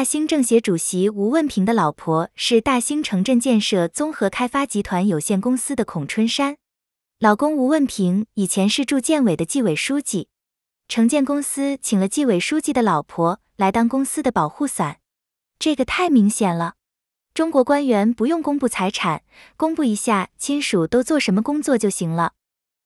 大兴政协主席吴问平的老婆是大兴城镇建设综合开发集团有限公司的孔春山，老公吴问平以前是住建委的纪委书记。城建公司请了纪委书记的老婆来当公司的保护伞，这个太明显了，中国官员不用公布财产，公布一下亲属都做什么工作就行了。